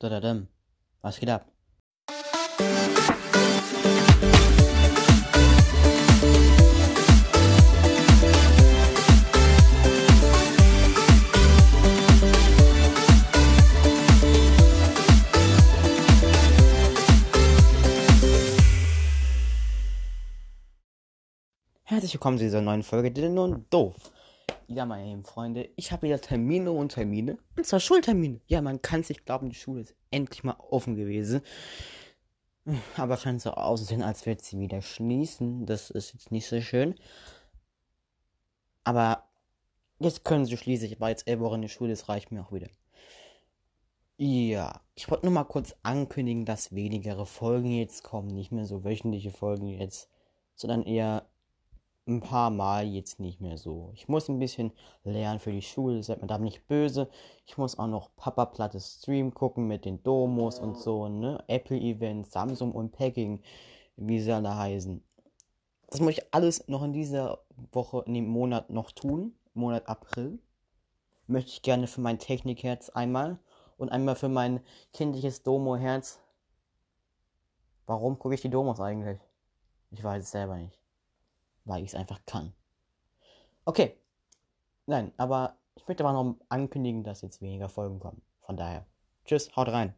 Dadadam. Was geht ab? Herzlich willkommen zu dieser neuen Folge, die nun doof. Ja, meine lieben Freunde, ich habe wieder Termine und Termine. Und zwar Schultermine. Ja, man kann sich glauben, die Schule ist endlich mal offen gewesen. Aber scheint so aussehen, als wird sie wieder schließen. Das ist jetzt nicht so schön. Aber jetzt können sie schließen. Ich war jetzt elf Wochen in der Schule, das reicht mir auch wieder. Ja, ich wollte nur mal kurz ankündigen, dass wenigere Folgen jetzt kommen. Nicht mehr so wöchentliche Folgen jetzt, sondern eher ein paar Mal jetzt nicht mehr so. Ich muss ein bisschen lernen für die Schule, seid mir da nicht böse. Ich muss auch noch Papa Plattes Stream gucken mit den Domos und so, ne? Apple Events, Samsung und Packing, wie sie alle heißen. Das muss ich alles noch in dieser Woche, in dem Monat noch tun. Monat April. Möchte ich gerne für mein Technikherz einmal und einmal für mein kindliches Domo-Herz. Warum gucke ich die Domos eigentlich? Ich weiß es selber nicht weil ich es einfach kann. Okay. Nein, aber ich möchte aber noch ankündigen, dass jetzt weniger Folgen kommen. Von daher, tschüss, haut rein.